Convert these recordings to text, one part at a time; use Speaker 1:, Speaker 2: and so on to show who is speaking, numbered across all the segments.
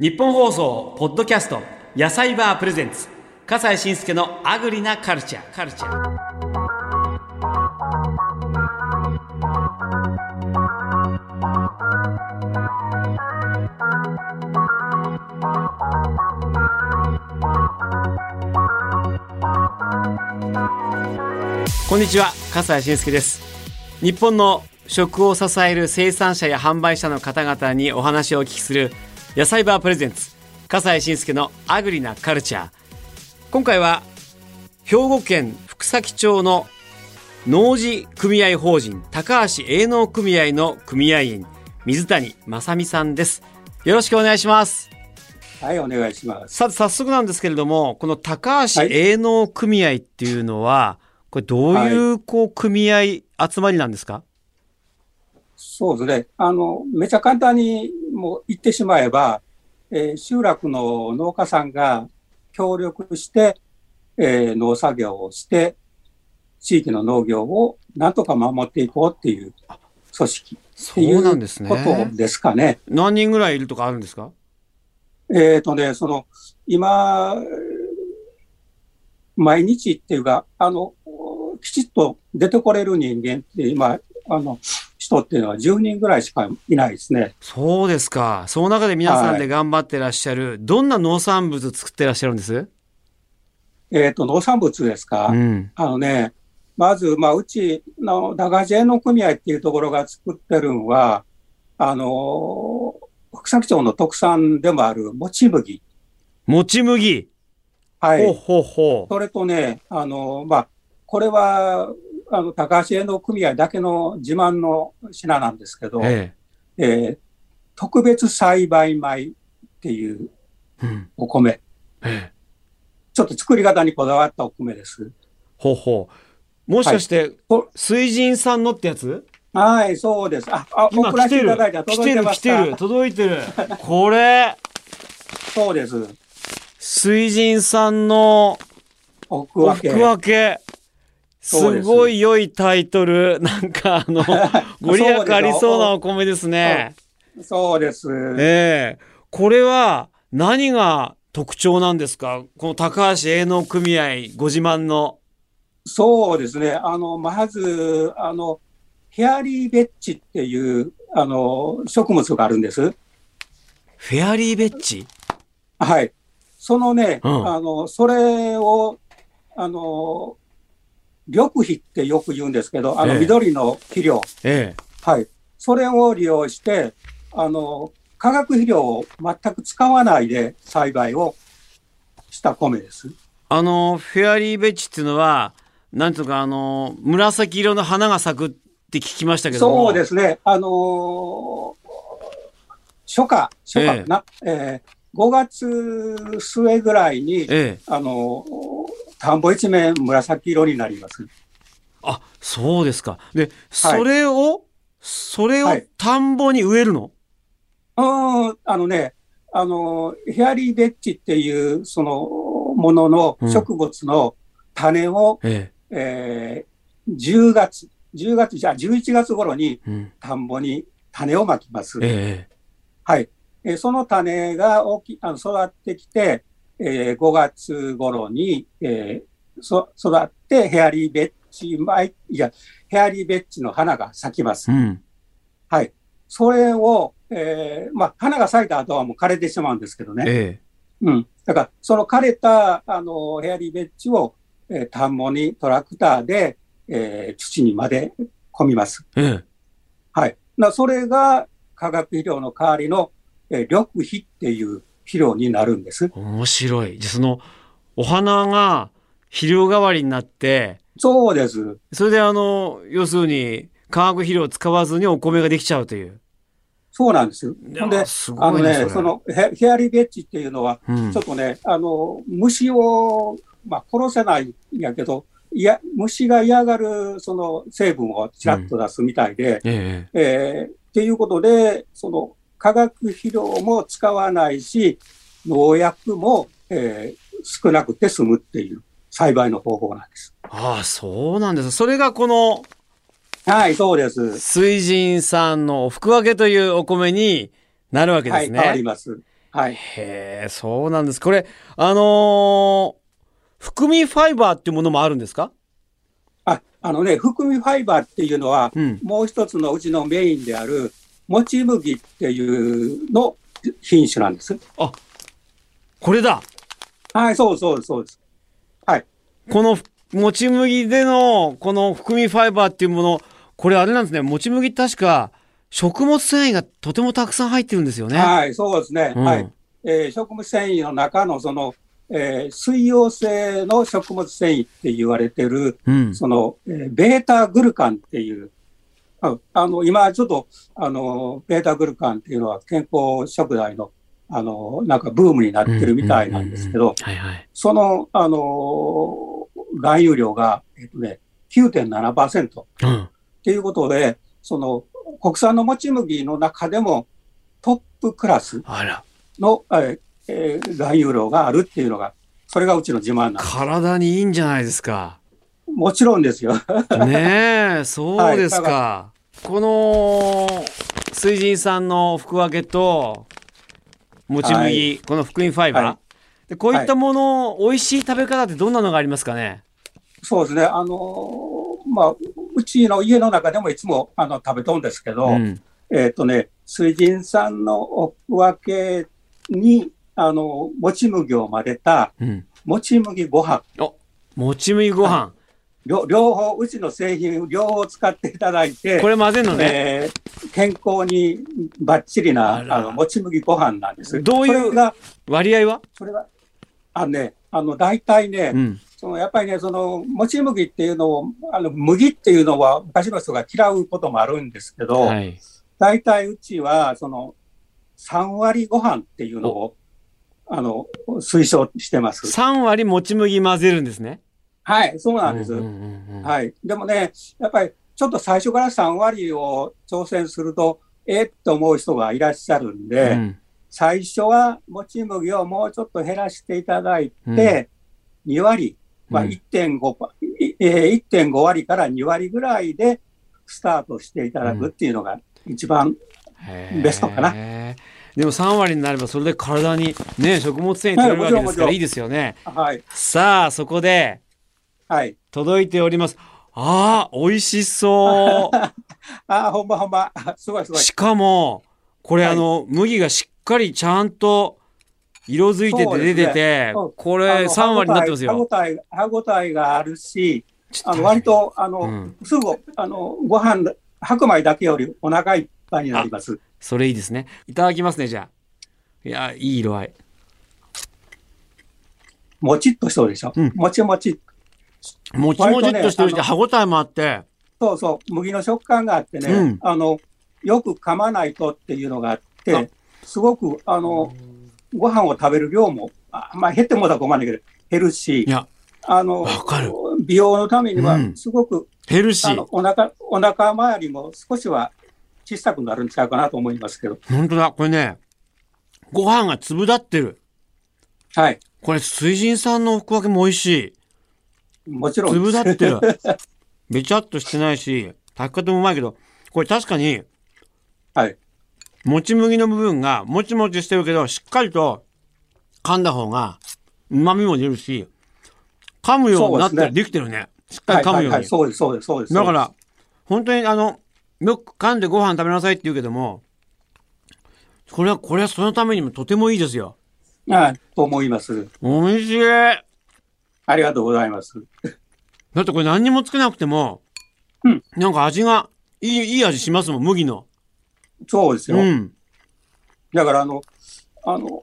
Speaker 1: 日本放送ポッドキャスト野菜バープレゼンツ。笠西慎介のアグリなカルチャーカルチャーこんにちは笠西慎介です。日本の食を支える生産者や販売者の方々にお話をお聞きする野菜バープレゼンツ笠西慎介のアグリなカルチャー。今回は兵庫県福崎町の農事組合法人高橋営農組合の組合員水谷正美さんです。よろしくお願いします。
Speaker 2: はい、お願いします。
Speaker 1: さて早速なんですけれどもこの高橋営農組合っていうのは、これどういうこう組合集まりなんですか、
Speaker 2: そうですね。あの、めちゃ簡単にもう言ってしまえば、えー集落の農家さんが協力して、えー農作業をして、地域の農業をなんとか守っていこうっていう組織って
Speaker 1: そ
Speaker 2: いうう
Speaker 1: なんですね
Speaker 2: ことですかね。
Speaker 1: 何人ぐらいいるとかあるんですか？
Speaker 2: えっ、とね、その、今、毎日っていうか、あの、きちっと出てこれる人間って今、あの、人っていうのは10人ぐらいしかいないですね。
Speaker 1: そうですか。その中で皆さん
Speaker 2: はい
Speaker 1: で頑張ってらっしゃる、どんな農産物作ってらっしゃるんです？
Speaker 2: えっ、と、農産物ですか？
Speaker 1: うん。
Speaker 2: あのね、まず、まあ、うちの駄菓子園の組合っていうところが作ってるのは、あの、福崎町の特産でもあるもち麦。
Speaker 1: もち麦。
Speaker 2: はい。
Speaker 1: ほうほうほう。
Speaker 2: それとね、あの、まあ、これは、あの、高橋園の組合だけの自慢の品なんですけど、え
Speaker 1: え
Speaker 2: ー特別栽培米っていう
Speaker 1: え。うん。
Speaker 2: お米。
Speaker 1: ええ。
Speaker 2: ちょっと作り方にこだわったお米です。
Speaker 1: ほうほう。もしかして、
Speaker 2: お
Speaker 1: 水神さんのってやつ？
Speaker 2: はい、そうです。あ、あ
Speaker 1: 今来てる来てる来てる届いてるこれ
Speaker 2: そうです。
Speaker 1: 水神さんのお
Speaker 2: 奥分け。
Speaker 1: ふくわけ
Speaker 2: す。
Speaker 1: すごい良いタイトル。なんかあのご利益ありそうなお米ですね。
Speaker 2: そうです。
Speaker 1: ええ。これは何が特徴なんですか？この高橋営農組合ご自慢の。
Speaker 2: そうですね。あの、まず、あの、ヘアリーベッジっていう、あの、植物があるんです。
Speaker 1: フェアリーベッジ？
Speaker 2: はい。そのね、
Speaker 1: うん。
Speaker 2: あの、それを、あの、緑肥ってよく言うんですけど、あの、
Speaker 1: ええ
Speaker 2: 緑の肥料。
Speaker 1: ええ
Speaker 2: はい。それを利用して、あの、化学肥料を全く使わないで栽培をした米です。
Speaker 1: あのフェアリーベッジっていうのはなんていうかあの紫色の花が咲くって聞きましたけども
Speaker 2: そうですね。あのー初夏、初夏かな？えー5月末ぐらいに、
Speaker 1: ええ
Speaker 2: あのー田んぼ一面紫色になります。
Speaker 1: あそうですか。でそれを、それを
Speaker 2: はい。
Speaker 1: 田んぼに植えるの、
Speaker 2: うーん、あのね、あのーヘアリーベッジっていう、その、ものの
Speaker 1: うん。
Speaker 2: 植物の種を、
Speaker 1: え
Speaker 2: え。ー10月、10月、じゃあ11月頃に
Speaker 1: えうん、
Speaker 2: 田んぼに種をまきます。
Speaker 1: ええ。
Speaker 2: はい。えーその種が大きあの育ってきて、えー5月頃に、えーそ育ってヘアリーベッジ米、いや、ヘアリーベッジの花が咲きます。
Speaker 1: うん
Speaker 2: はい。それを、えーまあ、花が咲いた後はもう枯れてしまうんですけどね。
Speaker 1: え
Speaker 2: うん。だから、その枯れた、あの、ヘアリーベッジを、えー田んぼにトラクターで、えー土にまで込みます。
Speaker 1: えええ
Speaker 2: はい。なそれが化学肥料の代わりの、えー緑肥っていう肥料になるんです。
Speaker 1: 面白いじゃそのお花が肥料代わりになって
Speaker 2: そうです。
Speaker 1: それであの要するに化学肥料を使わずにお米ができちゃうという
Speaker 2: そうなんです。
Speaker 1: い
Speaker 2: ほんで、あの
Speaker 1: ねそ、
Speaker 2: そのヘアリーベッジっていうのは、
Speaker 1: うん
Speaker 2: ちょっとね、あの、虫を、まあ、殺せないんやけど、いや、虫が嫌がる、その成分をちらっと出すみたいで、
Speaker 1: ええ
Speaker 2: えーっていうことで、その化学肥料も使わないし、農薬も、えー少なくて済むっていう栽培の方法なんです。
Speaker 1: ああそうなんですそれがこの
Speaker 2: はい、そうです。
Speaker 1: 水神さんのおふくわけというお米になるわけで
Speaker 2: はい、
Speaker 1: すね。
Speaker 2: 変わります。はい。
Speaker 1: へえ、そうなんです。これ、あのー含みファイバーっていうものもあるんですか？
Speaker 2: あ、あのね、含みファイバーっていうのは、
Speaker 1: うん。
Speaker 2: もう一つのうちのメインである、もち麦っていうの品種なんです。
Speaker 1: これだ。
Speaker 2: はい、そうそうそうです。はい。
Speaker 1: このもち麦でのこの含みファイバーっていうもの、これあれなんですね。もち麦確か食物繊維がとてもたくさん入ってるんですよね。
Speaker 2: はい、そうですね。
Speaker 1: うん
Speaker 2: はい。えー食物繊維の中のその、えー水溶性の食物繊維って言われてる、
Speaker 1: うん。
Speaker 2: その、えーベータグルカンっていう、ああの、今ちょっと、あの、ベータグルカンっていうのは健康食材の、あの、なんかブームになってるみたいなんですけど。その、あの、含有量が、えっとね、9.7%っ
Speaker 1: うん。
Speaker 2: ていうことで、その、国産のもち麦の中でもトップクラス。の、えーえー含有量があるっていうのが、それがうちの自慢なんです。
Speaker 1: 体にいいんじゃないですか。
Speaker 2: もちろんですよ。
Speaker 1: ねえ、そうですか。この水神さんの福分けともち麦、
Speaker 2: はい
Speaker 1: この福音ファイバー、
Speaker 2: はい
Speaker 1: でこういったもの、美味しい食べ方ってどんなのがありますかね？
Speaker 2: そうですね。あのーまあ、うちの家の中でもいつもあの食べとるんですけど、
Speaker 1: うん。
Speaker 2: えっ、とね、水神さんのお分けに、あの、もち麦を混ぜた、
Speaker 1: うん。
Speaker 2: もち麦ご飯。
Speaker 1: もち麦ご飯、
Speaker 2: 両両方、うちの製品、両方使っていただいて、
Speaker 1: これ混ぜるのね。
Speaker 2: えー健康にバッチリな
Speaker 1: あ
Speaker 2: のもち麦ご飯なんです。
Speaker 1: どういう割合は？
Speaker 2: それが、あのね、あの、大体ね、
Speaker 1: うん。
Speaker 2: そのやっぱりね、その、もち麦っていうのを、あの、麦っていうのは昔の人が嫌うこともあるんですけど、
Speaker 1: はい。
Speaker 2: 大体うちは、その、3割ご飯っていうのを、あの、推奨してます。
Speaker 1: 3割もち麦混ぜるんですね。
Speaker 2: はい、そうなんです。
Speaker 1: うんうんうんうん
Speaker 2: はい。でもね、やっぱり、ちょっと最初から3割を挑戦すると、えっと思う人がいらっしゃるんで、
Speaker 1: うん
Speaker 2: 最初はもち麦をもうちょっと減らしていただいて、
Speaker 1: うん
Speaker 2: 2割、まあ、
Speaker 1: うん
Speaker 2: 1.5パ、いえー1.5割から2割ぐらいでスタートしていただくっていうのが一番、ベストかな
Speaker 1: でも3割になればそれで体にね食物繊維取れるわけですからいいですよね。
Speaker 2: はい、
Speaker 1: さあそこで
Speaker 2: はい。
Speaker 1: 届いております。ああ美味しそう。
Speaker 2: ああ、ほんまほんま、すごいすごい。
Speaker 1: しかもこれ、
Speaker 2: はい
Speaker 1: あの麦がしっかりちゃんと色づいてて出てて、
Speaker 2: そう
Speaker 1: これ
Speaker 2: あの
Speaker 1: 3割になってますよ。
Speaker 2: 歯応え、歯応えがあるし、あの割と、あの、
Speaker 1: うん
Speaker 2: すぐ、あの、ご飯、白米だけよりお腹いっぱいになります。
Speaker 1: それいいですね。いただきますねじゃあ。いやいい色合い。
Speaker 2: もちっとしそうでしょ。
Speaker 1: うん
Speaker 2: もちもち。
Speaker 1: もちもちっとしてるし、
Speaker 2: ね
Speaker 1: 歯ごたえもあって。
Speaker 2: そうそう、麦の食感があってね、
Speaker 1: うん
Speaker 2: あの、よく噛まないとっていうのがあっ
Speaker 1: あ
Speaker 2: て、すごく、あの、ご飯を食べる量も、あまあ、減ってもだと困るんだけど、減るし
Speaker 1: い、や
Speaker 2: あの
Speaker 1: わかる、
Speaker 2: 美容のためには
Speaker 1: うん、
Speaker 2: すごく、
Speaker 1: ヘルシー
Speaker 2: あの、。お腹、お腹周りも少しは小さくなるんちゃうかなと思いますけど、
Speaker 1: 本当だこれねご飯が粒立ってる。
Speaker 2: はい。
Speaker 1: これ水神さんの福分けも美味しい。
Speaker 2: もちろん
Speaker 1: 粒。立ってる。べちゃっとしてないし、炊き方もうまいけど、これ確かに、
Speaker 2: はい。
Speaker 1: もち麦の部分がもちもちしてるけど、しっかりと噛んだ方が旨味も出るし、噛むようになって
Speaker 2: で
Speaker 1: できてるね。しっか
Speaker 2: はい、はい、
Speaker 1: り噛むように。
Speaker 2: はい、そうです、そうです、そうです。
Speaker 1: だから、本当にあの、よく噛んでご飯食べなさいって言うけども、これは、これはそのためにもとてもいいですよ。
Speaker 2: はい、と思います。
Speaker 1: 美味しい。だ
Speaker 2: ありがとうございます。
Speaker 1: ってこれ何にもつけなくても、
Speaker 2: うん
Speaker 1: なんか味が、いい、いい味しますもん、麦の。
Speaker 2: そうですよ。
Speaker 1: うん。
Speaker 2: だから、あの、あの、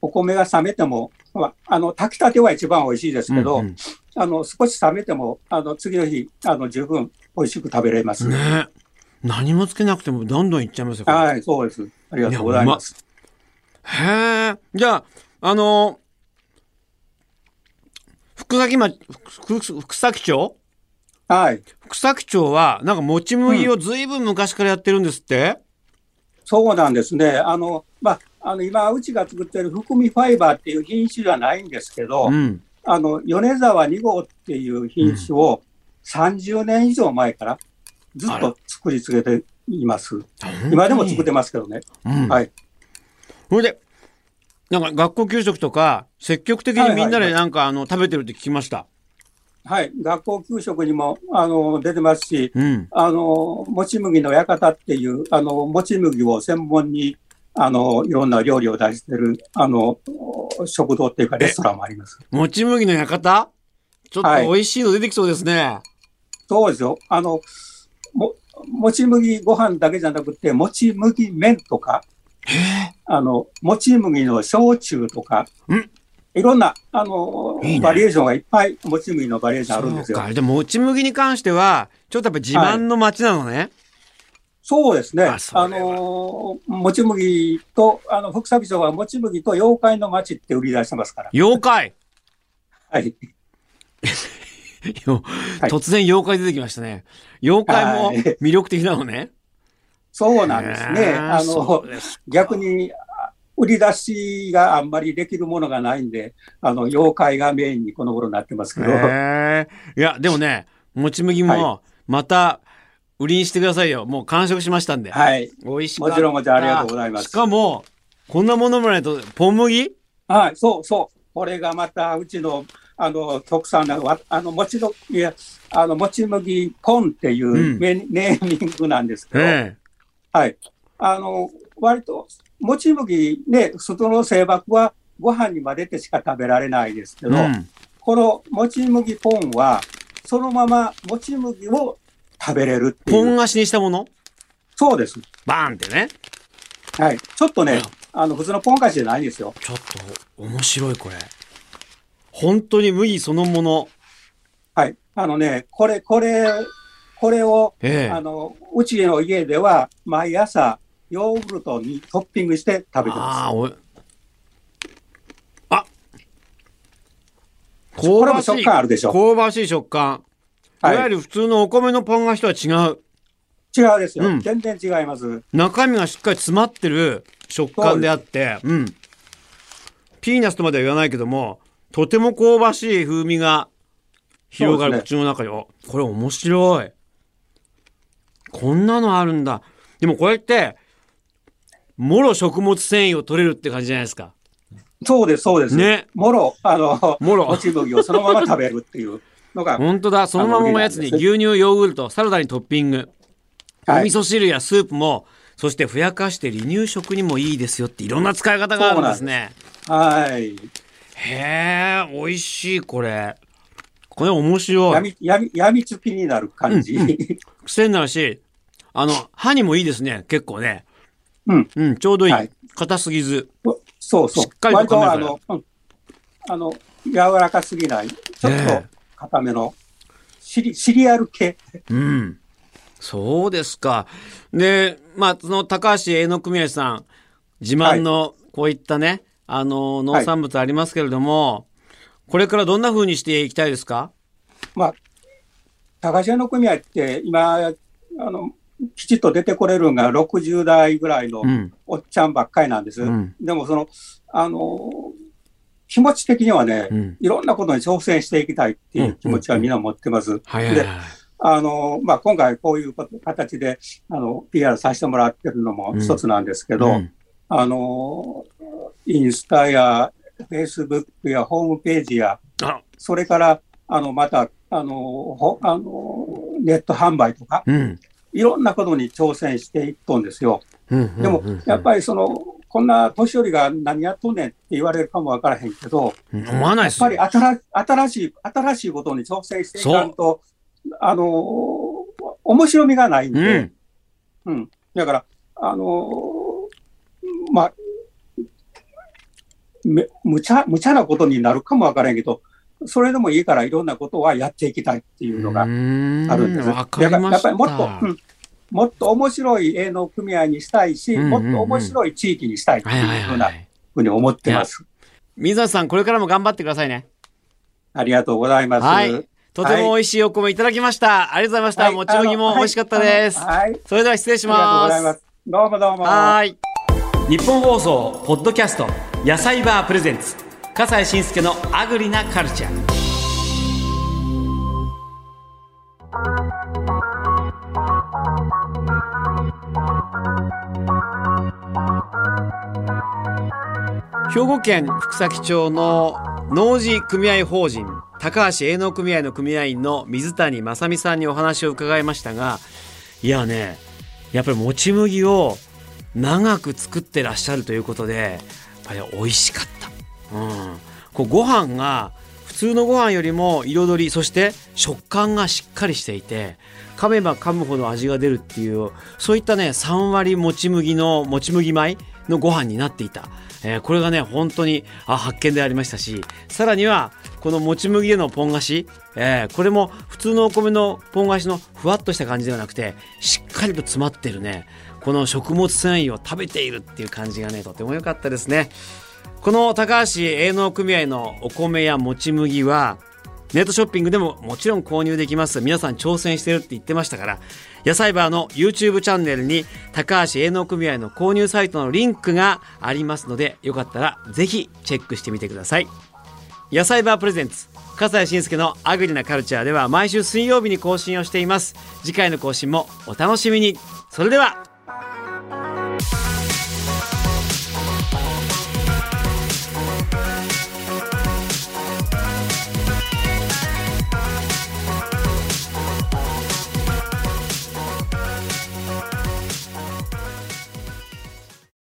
Speaker 2: お米が冷めても、まあ、あの、炊きたては一番美味しいですけど、
Speaker 1: うんうん
Speaker 2: あの、少し冷めても、あの、次の日、あの、十分美味しく食べれます。
Speaker 1: ね何もつけなくてもどんどんいっちゃいますよ。
Speaker 2: はい、そうです。ありがとうございます。
Speaker 1: へえ。じゃあ、あの福崎町、福福福崎町？
Speaker 2: はい。
Speaker 1: 福崎町は、なんかもち麦をずいぶん昔からやってるんですって、
Speaker 2: そうなんですね。あの、まあ、あの、今、うちが作ってる含みファイバーっていう品種じゃないんですけど、
Speaker 1: うん。
Speaker 2: あの、米沢2号っていう品種を30年以上前からずっと作り続けています。今でも作ってますけどね。
Speaker 1: うん。
Speaker 2: はい。
Speaker 1: それで、なんか学校給食とか積極的にみんなでなんかあの食べてるって聞きました。
Speaker 2: はい、学校給食にもあの出てますし、
Speaker 1: うん。
Speaker 2: あの、もち麦の館っていう、あの、もち麦を専門に、あの、いろんな料理を出してる、あの、食堂っていうかレストランもあります。
Speaker 1: もち麦の館？ちょっと
Speaker 2: はい
Speaker 1: 美味しいの出てきそうですね。
Speaker 2: そうですよ。あの、も、もち麦ご飯だけじゃなくて、もち麦麺とか、あの、もち麦の焼酎とか
Speaker 1: ん、
Speaker 2: いろんな、あの、
Speaker 1: いいね
Speaker 2: バリエーションがいっぱい、もち麦のバリエーションあるんですよ
Speaker 1: そう。か。でも、もち麦に関しては、ちょっとやっぱ自慢の町なのね。
Speaker 2: そうですね。
Speaker 1: あ
Speaker 2: あの、もち麦と、あの、福サ町はもち麦と妖怪の町って売り出してますから。
Speaker 1: 妖怪
Speaker 2: はい。
Speaker 1: 突然妖怪出てきましたね。妖怪も
Speaker 2: はい
Speaker 1: 魅力的なのね。
Speaker 2: そうなんですね。あの、逆に、あ売り出しがあんまりできるものがないんで、あの、妖怪がメインにこの頃になってますけど。
Speaker 1: いや、でもね、もち麦も
Speaker 2: は、
Speaker 1: また、売りにしてくださいよ。もう完食しましたんで。
Speaker 2: はい。
Speaker 1: 美味しかった。
Speaker 2: もちろんもちろんありがとうございます
Speaker 1: しかも、こんなものもないと、ポン麦？
Speaker 2: はい、そうそう。これがまた、うちの、あの、特産な、わあの、もちの、いや、あの、もち麦ポンっていううんメ、ネーミングなんですけど、
Speaker 1: え
Speaker 2: はい。あの、割と、もち麦ね、外の製箔はご飯に混ぜてしか食べられないですけ
Speaker 1: え。
Speaker 2: ど、
Speaker 1: うん。
Speaker 2: このもち麦ポンは、そのままもち麦を食べれるっていう。
Speaker 1: ポン菓子にしたもの？
Speaker 2: そうです。
Speaker 1: バーンってね。
Speaker 2: はい。ちょっとねあの、普通のポン菓子じゃないんですよ。
Speaker 1: ちょっと、面白いこれ。本当に麦そのもの。
Speaker 2: はい。あのね、これ、これ、これを、
Speaker 1: ええ。
Speaker 2: あの、うちの家では、毎朝、ヨーグルトにトッピングして食べて
Speaker 1: あ
Speaker 2: ま
Speaker 1: あ、おい。あ
Speaker 2: す。これも食
Speaker 1: 香ばしい。
Speaker 2: 感あるでしょ。
Speaker 1: 香ばしい食感。い
Speaker 2: はい
Speaker 1: わゆる普通のお米のポン菓子とは違う。
Speaker 2: 違うですよ。
Speaker 1: うん
Speaker 2: 全然違います。
Speaker 1: 中身がしっかり詰まってる食感であって、うん。ピーナッツとまでは言わないけども、とても香ばしい風味が広がる
Speaker 2: そう
Speaker 1: 口の中に。おこれ面白い。こんなのあるんだ。でもこれって、もろ食物繊維を取れるって感じじゃないですか。
Speaker 2: そうです、そうです。
Speaker 1: ね。
Speaker 2: もろ、あの、
Speaker 1: もろ
Speaker 2: もち麦をそのまま食べるっていうのが、
Speaker 1: 本当だ。そのままのやつに牛乳、ヨーグルト、サラダにトッピング。お
Speaker 2: はい
Speaker 1: 味噌汁やスープも、そしてふやかして離乳食にもいいですよっていろんな使い方があるんですね。
Speaker 2: はい。
Speaker 1: へえ、美味しい、これ。これ面白い。
Speaker 2: やみ、やみ、やみつきになる感じ。
Speaker 1: 癖になるし、あの、歯にもいいですね、結構ね。
Speaker 2: うん。
Speaker 1: うん、ちょうどいい。
Speaker 2: はい
Speaker 1: 硬すぎず。
Speaker 2: そうそう。
Speaker 1: しっかりと噛め
Speaker 2: あの、うんあの、柔らかすぎない、ちょっと
Speaker 1: ね
Speaker 2: 硬めの、シリシリアル系。
Speaker 1: うん。そうですか。で、まあ、その高橋栄の組合さん、自慢のこういったね、あの、農産物ありますけれども、これからどんな風にしていきたいですか？
Speaker 2: まあ、高橋の組合って今、あの、きちっと出てこれるのが60代ぐらいの
Speaker 1: うん。
Speaker 2: おっちゃんばっかりなんです。
Speaker 1: うん。
Speaker 2: でもその、あの、気持ち的にはね、
Speaker 1: うん。
Speaker 2: いろんなことに挑戦していきたいっていう気持ちはみんな持ってます。
Speaker 1: はいはいはい。
Speaker 2: あの、まあ、今回こういう形で、あの、PR させてもらってるのも一つなんですけど、
Speaker 1: うん
Speaker 2: あの、インスタやフェイスブックやホームページや、
Speaker 1: あ、
Speaker 2: それから、あの、また、あの、ほあの、ネット販売とか、
Speaker 1: うん。
Speaker 2: いろんなことに挑戦していっとんですよ。
Speaker 1: うん。
Speaker 2: でも、やっぱりその、こんな年寄りが何やっとんねんって言われるかもわからへんけど、
Speaker 1: り、思わないです
Speaker 2: やっぱり新新しい、新しいことに挑戦していかんと、あの、面白みがないん
Speaker 1: う
Speaker 2: で、
Speaker 1: ん。
Speaker 2: うん。だから、あのまあ、め無茶、無茶なことになるかもわからへんけど、それでもいいからいろんなことはやっていきたいっていうのがあ
Speaker 1: あ
Speaker 2: るんです。
Speaker 1: わかりました。
Speaker 2: やっぱりもっと、うんもっと面白い営農組合にしたいし、
Speaker 1: うんうんうん
Speaker 2: もっと面白い地域にしたいって
Speaker 1: はいう
Speaker 2: ふうな
Speaker 1: はい。
Speaker 2: ふうに思ってます。
Speaker 1: 水野さん、これからも頑張ってくださいね。
Speaker 2: ありがとうございます。
Speaker 1: はい。とても美味しいお米いただきました。ありがとうございました。
Speaker 2: はい
Speaker 1: もち麦も美味しかったです。
Speaker 2: はい。はい
Speaker 1: それでは失礼し
Speaker 2: ありがとうござい
Speaker 1: ま。
Speaker 2: ますす。どうもどうも。
Speaker 1: はーい。日本放送ポッドキャスト野菜バープレゼンツ笠西慎介のアグリなカルチャー。兵庫県福崎町の農事組合法人高橋営農組合の組合員の水谷正美さんにお話を伺いましたがいやねやっぱりもち麦を長く作ってらっしゃるということでぱり美味しかった、うん、こうご飯が普通のご飯よりも彩りそして食感がしっかりしていて噛めば噛むほど味が出るっていうそういったね3割もち麦のもち麦米のご飯になっていた、えー、これがね本当にあ発見でありましたしさらにはこのもち麦でのポン菓子、えー、これも普通のお米のポン菓子のふわっとした感じではなくてしっかりと詰まってるね。この食物繊維を食べているっていう感じがねとても良かったですね。この高橋営農組合のお米やもち麦はネットショッピングでももちろん購入できます。皆さん挑戦してるって言ってましたから野菜バーの YouTube チャンネルに高橋営農組合の購入サイトのリンクがありますのでよかったらぜひチェックしてみてください。野菜バープレゼンツ笠西慎介のアグリなカルチャーでは毎週水曜日に更新をしています。次回の更新もお楽しみに。それでは。